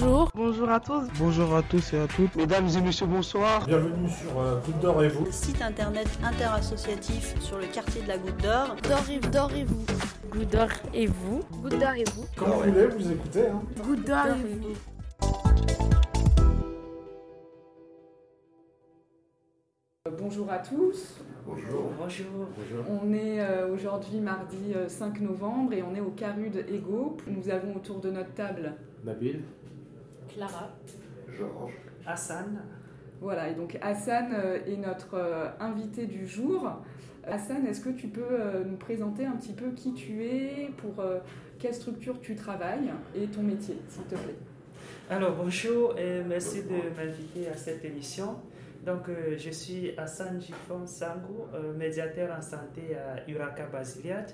Bonjour. Bonjour à tous. Bonjour à tous et à toutes. Mesdames et messieurs, bonsoir. Bienvenue sur euh, Goutte d'Or et vous. Site internet interassociatif sur le quartier de la Goutte d'Or. D'Or et vous. Goutte d'Or et vous. Goutte d'Or et vous. Comme vous voulez, vous écoutez. Hein. Goutte d'Or et vous. Bonjour à tous. Bonjour. Bonjour. On est euh, aujourd'hui mardi euh, 5 novembre et on est au Carude Ego. Nous avons autour de notre table Nabil. Clara. Georges. Hassan. Voilà, et donc Hassan euh, est notre euh, invité du jour. Hassan, est-ce que tu peux euh, nous présenter un petit peu qui tu es, pour quelle structure tu travailles et ton métier, s'il te plaît? Alors bonjour et merci de m'inviter à cette émission. Donc euh, je suis Hassan Gifon Sango, euh, médiateur en santé à Uraka Basiliat,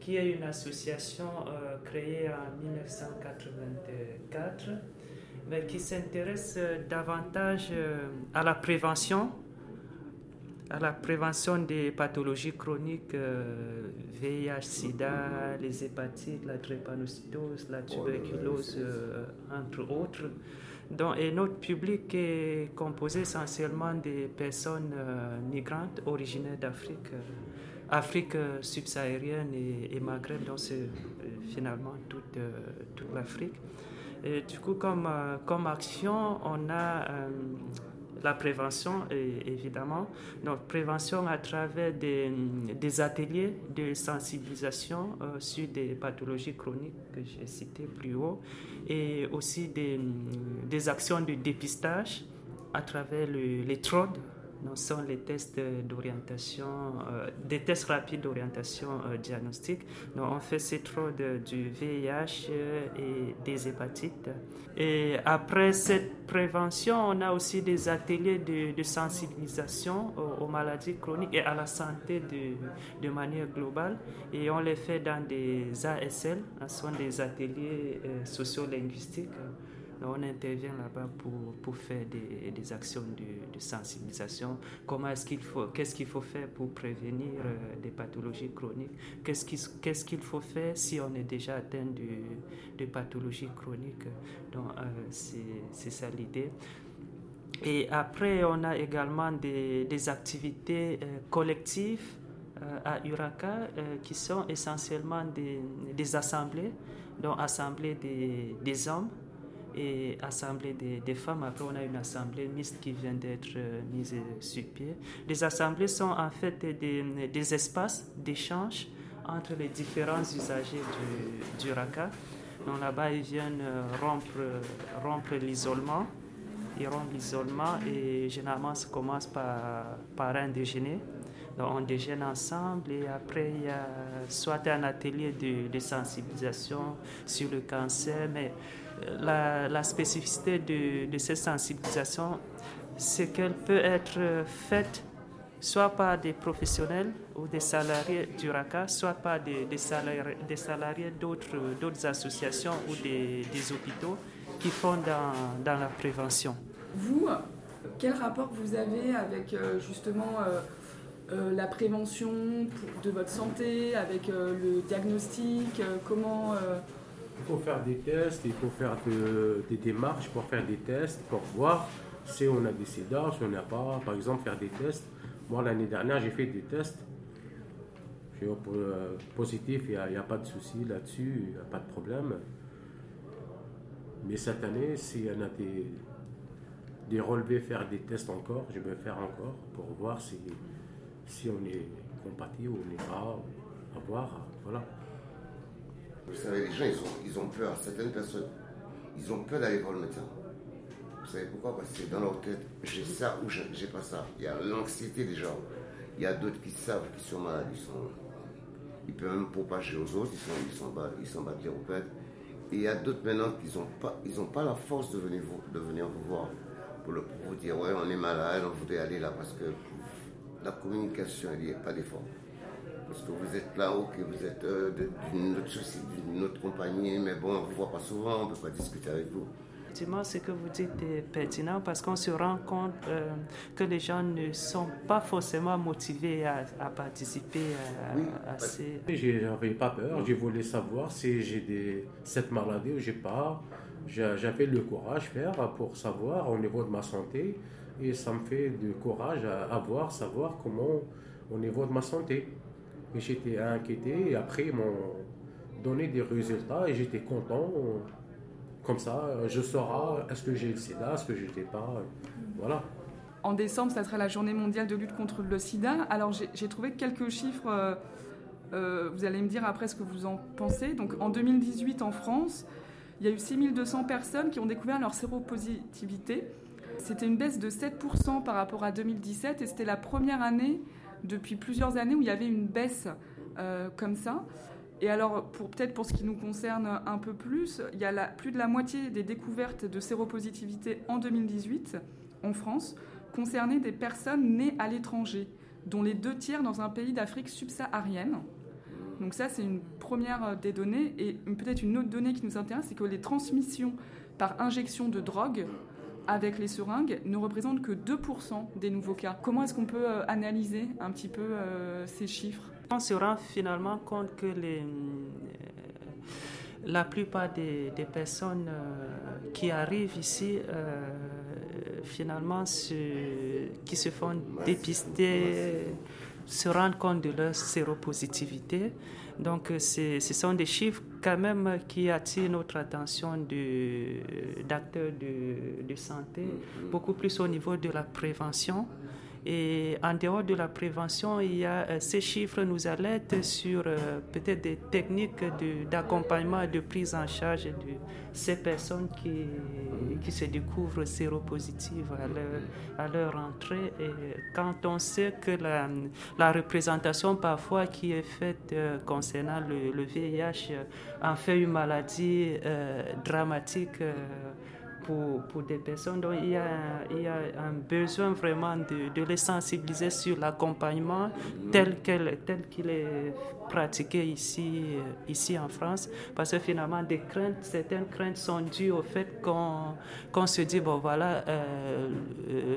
qui est une association euh, créée en 1984, mais qui s'intéresse euh, davantage euh, à la prévention, à la prévention des pathologies chroniques, euh, VIH, SIDA, les hépatites, la drépanocytose, la tuberculose, euh, entre autres. Donc, et notre public est composé essentiellement des personnes euh, migrantes originaires d'Afrique, Afrique subsaharienne et, et Maghreb, donc c'est finalement toute, toute l'Afrique. Du coup, comme, euh, comme action, on a euh, la prévention, évidemment. Donc, prévention à travers des, ateliers de sensibilisation euh, sur des pathologies chroniques que j'ai citées plus haut, et aussi des, actions de dépistage à travers le- ce sont les tests d'orientation, euh, des tests rapides d'orientation euh, diagnostique. On fait ces TROD du VIH euh, et des hépatites. Et après cette prévention, on a aussi des ateliers de, de sensibilisation aux, maladies chroniques et à la santé de, de manière globale. Et on les fait dans des ASL, ce sont des ateliers sociolinguistiques. On intervient là-bas pour, pour faire des, des actions de, sensibilisation. Comment est-ce qu'il faut, qu'est-ce qu'il faut faire pour prévenir euh, des pathologies chroniques? Qu'est-ce qu'il qu'est-ce qu'il faut faire si on est déjà atteint de, de pathologies chroniques? Donc, euh, c'est ça l'idée. Et après, on a également des, des activités euh, collectives euh, à Uraka qui sont essentiellement des, des assemblées, donc assemblées des, des hommes et assemblée des, femmes. Après, on a une assemblée mixte qui vient d'être euh, mise sur pied. Les assemblées sont en fait des, espaces d'échange entre les différents usagers du, du RACA. Donc là-bas, ils viennent euh, rompre, rompre l'isolement. Ils rompent l'isolement et généralement, ça commence par, par un déjeuner. On déjeune ensemble et après, il y a soit un atelier de, sensibilisation sur le cancer, mais la, la spécificité de, de cette sensibilisation, c'est qu'elle peut être faite soit par des professionnels ou des salariés du RACA, soit par des, salariés, d'autres, associations ou des, hôpitaux qui font dans, la prévention. Vous, quel rapport vous avez avec euh, justement euh, la prévention de votre santé, avec euh, le diagnostic euh, Comment Il faut faire des tests, il faut faire de- des démarches pour faire des tests, pour voir si on a des sida, si on n'a pas. Par exemple, faire des tests. Moi, l'année dernière, j'ai fait des tests. J'ai positif, il n'y a, pas de souci là-dessus, il n'y a pas de problème. Mais cette année, s'il y en a des, des relevés, faire des tests encore, je vais faire encore pour voir si, si on est compatible ou on n'est pas, à voir. Voilà. Vous savez, les gens, ils ont, ils ont peur. Certaines personnes, ils ont peur d'aller voir le médecin. Vous savez pourquoi? Parce que dans leur tête, j'ai ça ou j'ai pas ça. Il y a l'anxiété des gens. Il y a d'autres qui savent qu'ils sont malades. Ils, sont, ils peuvent même propager aux autres. Ils sont, ils sont, ils sont. Et il y a d'autres maintenant qui n'ont pas, pas la force de venir vous, de venir vous voir pour vous dire ouais, on est malade, on voudrait aller là parce que la communication, il n'y a pas d'effort. Parce que vous êtes là, ok, vous êtes euh, d'une autre société, d'une autre compagnie, mais bon, on ne vous voit pas souvent, on ne peut pas discuter avec vous. Effectivement, ce que vous dites est pertinent parce qu'on se rend compte euh, que les gens ne sont pas forcément motivés à, à participer à, Oui, à ces... J'avais pas peur, je voulais savoir si j'ai des, cette maladie ou j'ai pas. j'avais le courage faire pour savoir au niveau de ma santé et ça me fait du courage à, voir, savoir comment au niveau de ma santé. Et j'étais inquiété et après ils m'ont donné des résultats et j'étais content. Comme ça, je saurai est-ce que j'ai le sida, est-ce que je n'étais pas. Voilà. En décembre, ça sera la journée mondiale de lutte contre le sida. Alors j'ai trouvé quelques chiffres. Euh, euh, vous allez me dire après ce que vous en pensez. Donc en 2018 en France, il y a eu 6200 personnes qui ont découvert leur séropositivité. C'était une baisse de 7% par rapport à 2017 et c'était la première année depuis plusieurs années où il y avait une baisse euh, comme ça. Et alors, peut-être pour ce qui nous concerne un peu plus, il y a plus de la moitié des découvertes de séropositivité en 2018 en France concernaient des personnes nées à l'étranger, dont les deux tiers dans un pays d'Afrique subsaharienne. Donc ça, c'est une première des données. Et peut-être une autre donnée qui nous intéresse, c'est que les transmissions par injection de drogue avec les seringues ne représentent que 2% des nouveaux cas. Comment est-ce qu'on peut euh, analyser un petit peu euh, ces chiffres? On se rend finalement compte que euh, la plupart des, personnes qui arrivent ici, finalement, qui se font dépister, se rendent compte de leur séropositivité. Donc, euh, ce sont des chiffres quand même qui attirent notre attention d'acteurs de, de, santé, mm-hmm. beaucoup plus au niveau de la prévention. Et en dehors de la prévention, il y a, euh, ces chiffres nous alertent sur euh, peut-être des techniques d'accompagnement, de, prise en charge de ces personnes qui, qui se découvrent séropositives à leur, à leur entrée. Et quand on sait que la, la représentation parfois qui est faite euh, concernant le, le, VIH en fait une maladie dramatique pour, pour des personnes. Donc il y a, il y a un besoin vraiment de, de les sensibiliser sur l'accompagnement tel qu'il tel qu'il est pratiqué ici, ici en France. Parce que finalement, certaines craintes sont dues au fait qu'on qu'on se dit, bon voilà, euh,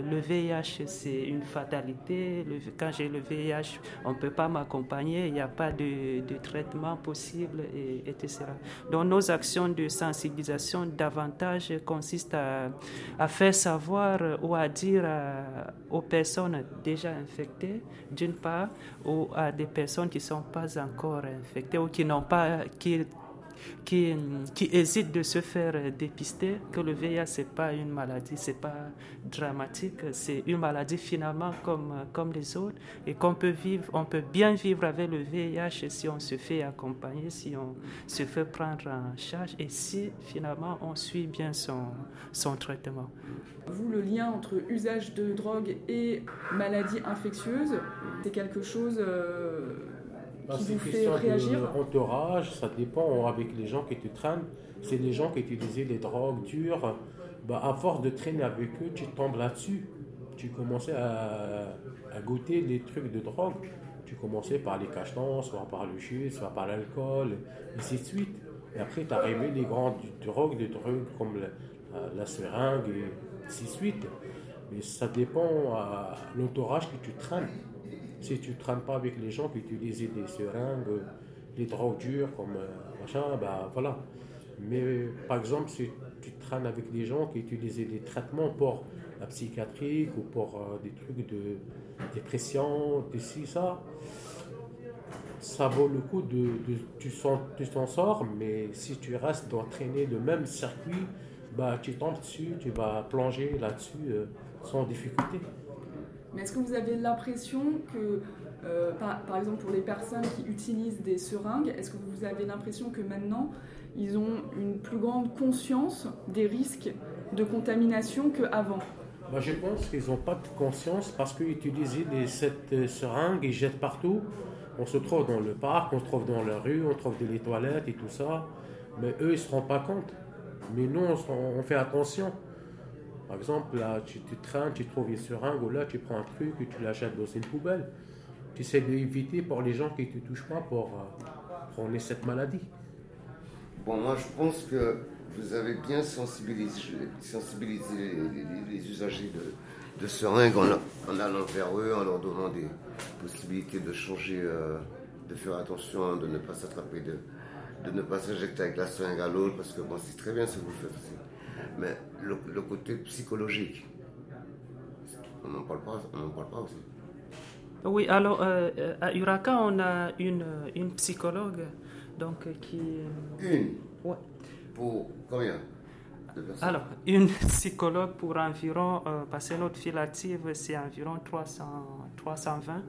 le VIH c'est une fatalité. Quand j'ai le VIH, on ne peut pas m'accompagner, il n'y a pas de, de, traitement possible, et, etc. Donc nos actions de sensibilisation davantage consistent à, faire savoir ou à dire aux personnes déjà infectées, d'une part, ou à des personnes qui ne sont pas encore infectées ou qui n'ont pas, qui qui, qui hésitent de se faire dépister, que le VIH, ce n'est pas une maladie, ce n'est pas dramatique, c'est une maladie finalement comme, comme les autres et qu'on peut vivre, on peut bien vivre avec le VIH si on se fait accompagner, si on se fait prendre en charge et si finalement on suit bien son, son traitement. Vous, le lien entre usage de drogue et maladie infectieuse, c'est quelque chose... Euh, bah, qui vous fait réagir entourage, ça dépend avec les gens qui te traînent. C'est les gens qui utilisaient les drogues dures. Bah, à force de traîner avec eux, tu tombes là-dessus. Tu commençais à, à, goûter les trucs de drogue. Tu commençais par les cachetons, soit par le chute, soit par l'alcool, et ainsi de suite. Et après, tu arrivé les grandes drogues, des drogues comme la, la, seringue, et ainsi de suite. Mais ça dépend à l'entourage que tu traînes. Si tu ne traînes pas avec les gens qui utilisent des seringues, des drogues dures comme euh, machin, bah voilà. Mais par exemple, si tu traînes avec des gens qui utilisent des traitements pour la psychiatrie ou pour euh, des trucs de dépression, de ci, ça, ça vaut le coup de, tu t'en sors, mais si tu restes d'entraîner le même circuit, bah, tu tombes dessus, tu vas plonger là-dessus euh, sans difficulté. Mais est-ce que vous avez l'impression que, euh, par, exemple pour les personnes qui utilisent des seringues, est-ce que vous avez l'impression que maintenant, ils ont une plus grande conscience des risques de contamination qu'avant? Moi, Je pense qu'ils n'ont pas de conscience parce qu'utiliser cette euh, seringue, ils jettent partout. On se trouve dans le parc, on se trouve dans la rue, on trouve des toilettes et tout ça. Mais eux, ils ne se rendent pas compte. Mais nous, on fait attention. Par exemple, là, tu, tu traînes, tu trouves une seringue, ou là, tu prends un truc et tu l'achètes dans une poubelle. Tu essaies d'éviter pour les gens qui ne te touchent pas pour euh, prendre cette maladie. Bon, moi, je pense que vous avez bien sensibilisé, les, usagers de, seringues en, allant vers eux, en leur donnant des possibilités de changer, euh, de faire attention, de ne pas s'attraper de, de ne pas s'injecter avec la seringue à l'autre, parce que bon, c'est très bien ce que vous faites aussi. Mais le, le côté psychologique, on n'en parle pas, on n'en parle pas aussi. Oui, alors euh, euh, à Uraka, on a une, une psychologue donc, euh, qui. Une Ouais. pour combien Alors, une psychologue pour environ, euh, parce que notre file active, c'est environ 300, 320.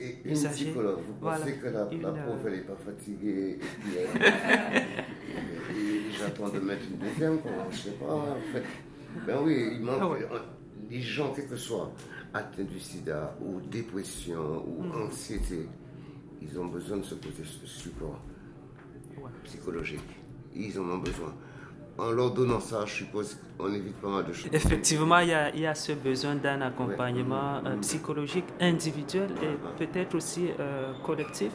Et une usagers. psychologue, vous Voilà. pensez que la, Une, la euh, pauvre, elle n'est pas fatiguée euh, j'attends de mettre une deuxième, quoi, je sais pas, en fait. Ben oui, il manque, Ah ouais. les gens, quel que soit, atteints du sida ou dépression ou Mm. anxiété, ils ont besoin de ce côté support Ouais. psychologique. Ils en ont besoin. En leur donnant ça, je suppose qu'on évite pas mal de choses. Effectivement, il y a, il y a ce besoin d'un accompagnement Ouais. euh, psychologique individuel et peut-être aussi euh, collectif.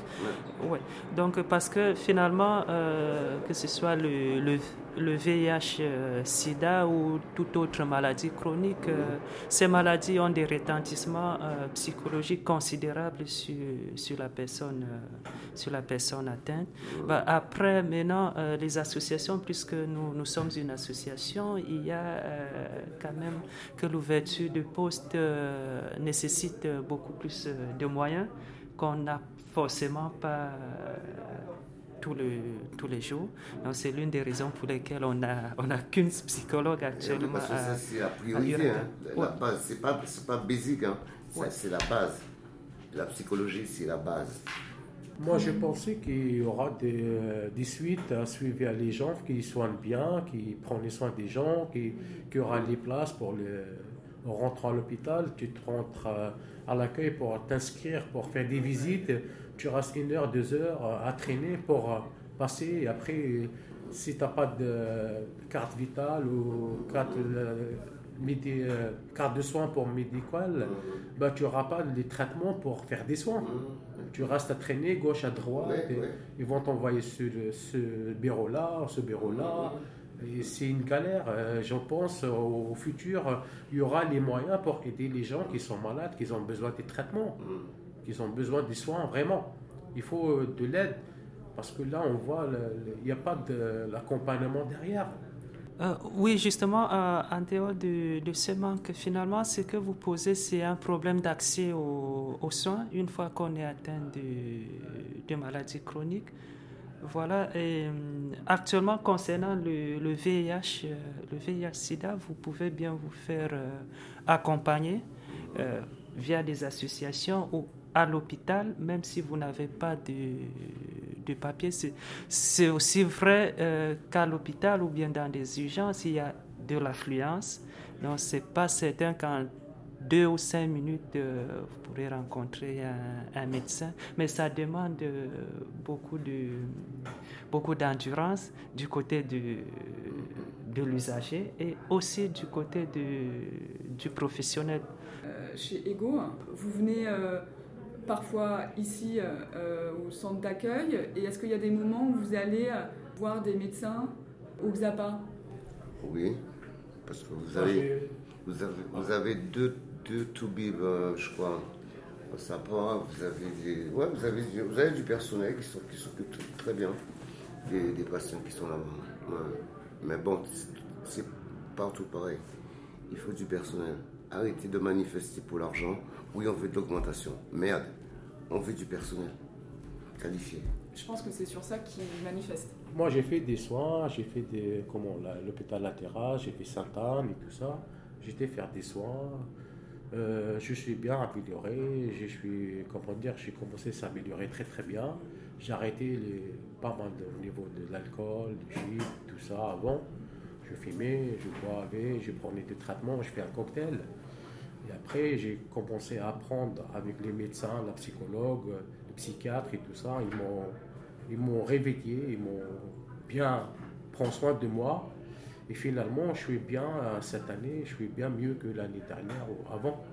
Ouais. Ouais. Donc, parce que finalement, euh, que ce soit le, le, le VIH, euh, SIDA ou toute autre maladie chronique, euh, ces maladies ont des retentissements euh, psychologiques considérables sur, sur, la personne, euh, sur la personne atteinte. Bah, après, maintenant, euh, les associations, puisque nous, nous sommes une association, il y a euh, quand même que l'ouverture de postes euh, nécessite beaucoup plus euh, de moyens qu'on n'a forcément pas tous, le, tous les jours. Donc, c'est l'une des raisons pour lesquelles on n'a on a qu'une psychologue actuellement. Parce que à- ça, c'est la priorité. Hein. Ouais. c'est pas, c'est pas basique. Hein. Ouais. C'est la base. La psychologie, c'est la base. Moi, je pensais qu'il y aura des, euh, des suites à suivre à les gens qui soignent bien, qui prennent les soins des gens, qui, qui aura les places pour les. À l'hôpital, tu te rentres euh, à l'accueil pour t'inscrire, pour faire des visites. Tu restes une heure, deux heures euh, à traîner pour passer. Et après, si tu n'as pas de carte vitale ou carte, médi- euh, carte de soins pour médical, bah, tu n'auras pas les traitements pour faire des soins. Tu restes à traîner gauche à droite. Et. Ils vont t'envoyer sur ce bureau-là, ce bureau-là. Et c'est une galère. Euh, Je pense euh, au futur, il y aura les moyens pour aider les gens qui sont malades, qui ont besoin des traitements, qui ont besoin des soins, vraiment. Il faut euh, de l'aide. Parce que là, on voit, il n'y a pas de l'accompagnement derrière. Euh, oui, justement, euh, en dehors de, de ce manque, finalement, ce que vous posez, c'est un problème d'accès aux, aux soins une fois qu'on est atteint de, de maladies chroniques. Voilà, euh, actuellement, concernant le, le VIH, euh, le VIH-Sida, vous pouvez bien vous faire accompagner via des associations ou à l'hôpital, même si vous n'avez pas de, de papier. C'est- aussi vrai euh, qu'à l'hôpital ou bien dans des urgences, il y a de l'affluence. Donc, ce n'est pas certain qu'en deux ou cinq minutes, euh, vous pourrez rencontrer un, médecin, mais ça demande euh, beaucoup de beaucoup d'endurance du côté de, l'usager et aussi du côté de- du professionnel. Chez Ego, vous venez parfois ici euh, euh, au centre d'accueil et est-ce qu'il y a des moments où vous allez euh, voir des médecins au XAPA? Oui. Parce que vous Moi, avez, vous avez, vous avez deux, deux toubibs, euh, je crois. Ça part, vous avez des, ouais, vous avez, du- vous avez du personnel qui sont- qui s'occupe tr- très bien des, des patients qui sont là-bas. Ouais. Mais bon, c'est- c'est partout pareil. Il faut du personnel. Arrêtez de manifester pour l'argent. Oui, on veut de l'augmentation. Merde, on veut du personnel qualifié. Je pense que c'est sur ça qu'ils manifestent. Moi, j'ai fait des soins, j'ai fait des, comment, l'hôpital latéral, j'ai fait Sainte-Anne et tout ça. J'étais faire des soins. Euh, je suis bien amélioré. Je suis, comment dire, j'ai commencé à s'améliorer très très bien. J'ai arrêté les, pas mal de- au niveau de l'alcool, du shit, tout ça avant. Je fumais, je boivais, je prenais des traitements, je fais un cocktail. Et après, j'ai commencé à apprendre avec les médecins, la psychologue, le psychiatre et tout ça. Ils m'ont, ils m'ont réveillé, ils m'ont bien pris soin de moi. Et finalement, je suis bien euh, cette année, je suis bien mieux que l'année dernière ou avant.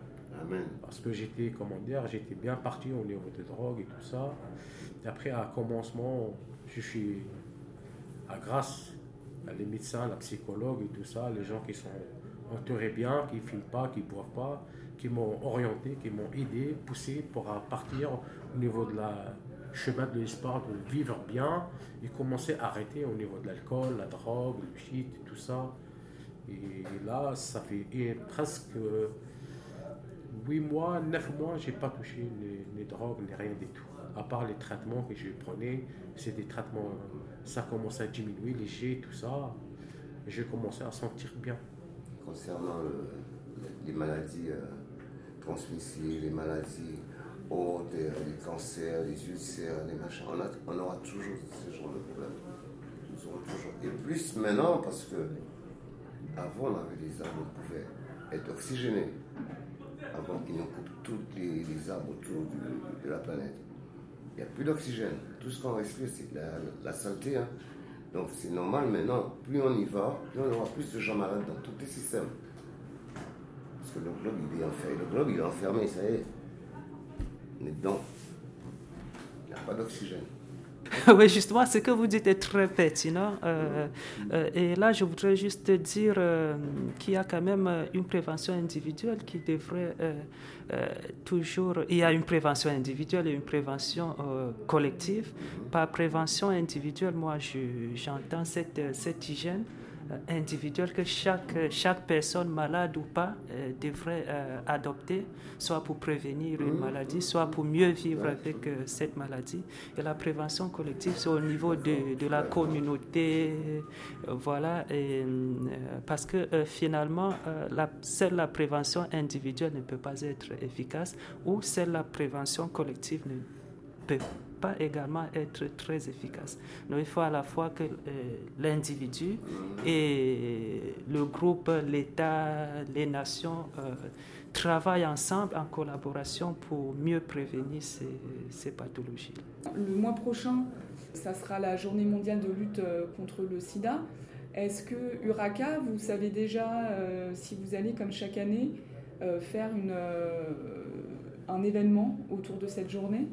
Amen. Parce que j'étais, comment dire, j'étais bien parti au niveau de drogue et tout ça. Et après, à commencement, je suis, à grâce les médecins, la psychologue et tout ça, les gens qui sont entourés bien, qui ne fument pas, qui ne boivent pas, qui m'ont orienté, qui m'ont aidé, poussé pour partir au niveau de la, chemin de l'espoir de vivre bien et commencer à arrêter au niveau de l'alcool, la drogue, le shit, tout ça. Et là, ça fait presque 8 mois, 9 mois, j'ai pas touché les, drogues, ni rien du tout. À part les traitements que je prenais, c'est des traitements, ça commence à diminuer, léger, tout ça. J'ai commencé à sentir bien. Concernant les maladies euh, transmissibles, les maladies hautes, euh, les cancers, les ulcères, les machins, on, aura toujours ce genre de problèmes. Nous aurons toujours. Et plus maintenant, parce que avant, on avait des arbres qui pouvaient être oxygénés. Avant qu'ils nous coupent tous les, arbres autour de la planète. Il n'y a plus d'oxygène. Tout ce qu'on respire, c'est la, la, saleté. Hein. Donc c'est normal maintenant, plus on y va, plus on aura plus de gens malades dans tous les systèmes. Parce que le globe, il est enfermé. Le globe, il est enfermé, ça y est. On est dedans. Il n'y a pas d'oxygène. oui, justement, ce que vous dites est très pertinent. Euh, euh, et là, je voudrais juste dire euh, qu'il y a quand même une prévention individuelle qui devrait toujours. Il y a une prévention individuelle et une prévention collective. Par prévention individuelle, moi, j'entends cette, hygiène individuelle que chaque, chaque personne, malade ou pas, euh, devrait euh, adopter, soit pour prévenir une mmh. maladie, soit pour mieux vivre avec cette maladie. Et la prévention collective, c'est au niveau de, de, la communauté, voilà, et, parce que finalement, la, seule la prévention individuelle ne peut pas être efficace, ou seule la prévention collective ne peut pas également être très efficace. Donc il faut à la fois que euh, l'individu et le groupe, l'État, les nations euh, travaillent ensemble en collaboration pour mieux prévenir ces, pathologies. Le mois prochain, ça sera la journée mondiale de lutte euh, contre le sida. Est-ce que Uraka, vous savez déjà si vous allez, comme chaque année, faire un événement autour de cette journée?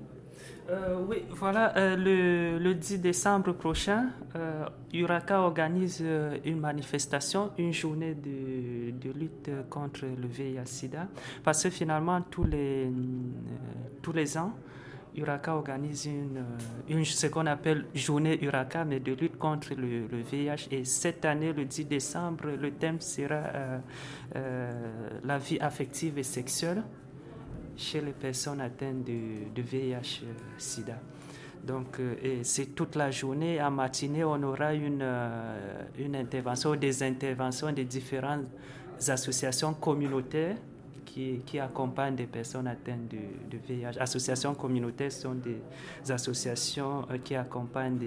Euh, oui, voilà, euh, le, 10 décembre prochain, euh, Uraka organise une manifestation, une journée de, lutte contre le VIH-Sida, parce que finalement, tous les, tous les ans, Uraka organise une, une ce qu'on appelle journée Uraka, mais de lutte contre le, le, VIH. Et cette année, le 10 décembre, le thème sera la vie affective et sexuelle chez les personnes atteintes de, VIH-Sida. Euh, Donc, euh, c'est toute la journée. En matinée, on aura une, euh, une intervention, des interventions des différentes associations communautaires qui, accompagnent des personnes atteintes de, de, VIH. Associations communautaires sont des associations qui accompagnent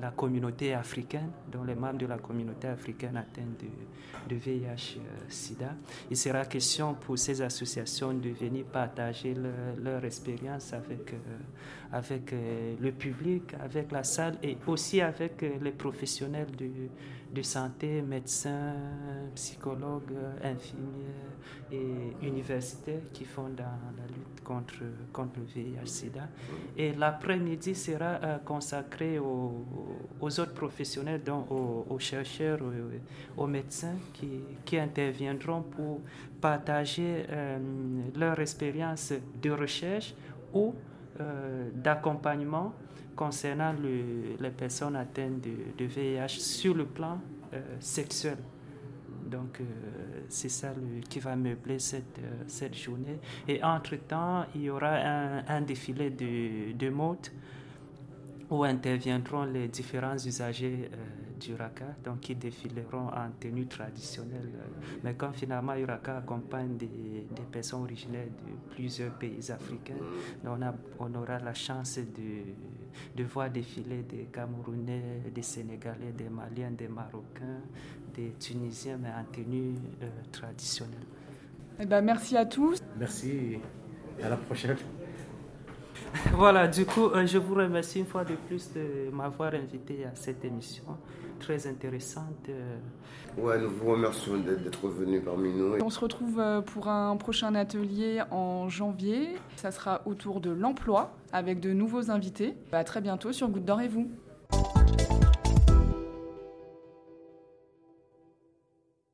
la communauté africaine, dont les membres de la communauté africaine atteints de, de VIH-Sida. Euh, Il sera question pour ces associations de venir partager leur, expérience avec, euh, avec euh, le public, avec la salle et aussi avec les professionnels de, santé, médecins, psychologues, infirmières et universitaires qui font dans la lutte contre, contre le VIH-Sida. Et l'après-midi sera consacré aux, autres professionnels, donc aux, chercheurs, aux, médecins qui, interviendront pour partager euh, leur expérience de recherche ou euh, d'accompagnement concernant les personnes atteintes de, VIH sur le plan euh, sexuel. Donc, c'est ça qui va meubler cette, cette journée. Et entre-temps, il y aura un, défilé de, de où interviendront les différents usagers du Raka, donc qui défileront en tenue traditionnelle. Mais comme finalement Uraka accompagne des, des, personnes originaires de plusieurs pays africains, on, a, on aura la chance de, de voir défiler des Camerounais, des Sénégalais, des Maliens, des Marocains, des Tunisiens, mais en tenue euh, traditionnelle. Eh ben, merci à tous. Merci. À la prochaine. Voilà, du coup, euh, je vous remercie une fois de plus de m'avoir invité à cette émission très intéressante. Ouais, nous vous remercions d'être venu parmi nous. On se retrouve euh, pour un prochain atelier en janvier. Ça sera autour de l'emploi avec de nouveaux invités. À très bientôt sur Goutte d'Or et vous.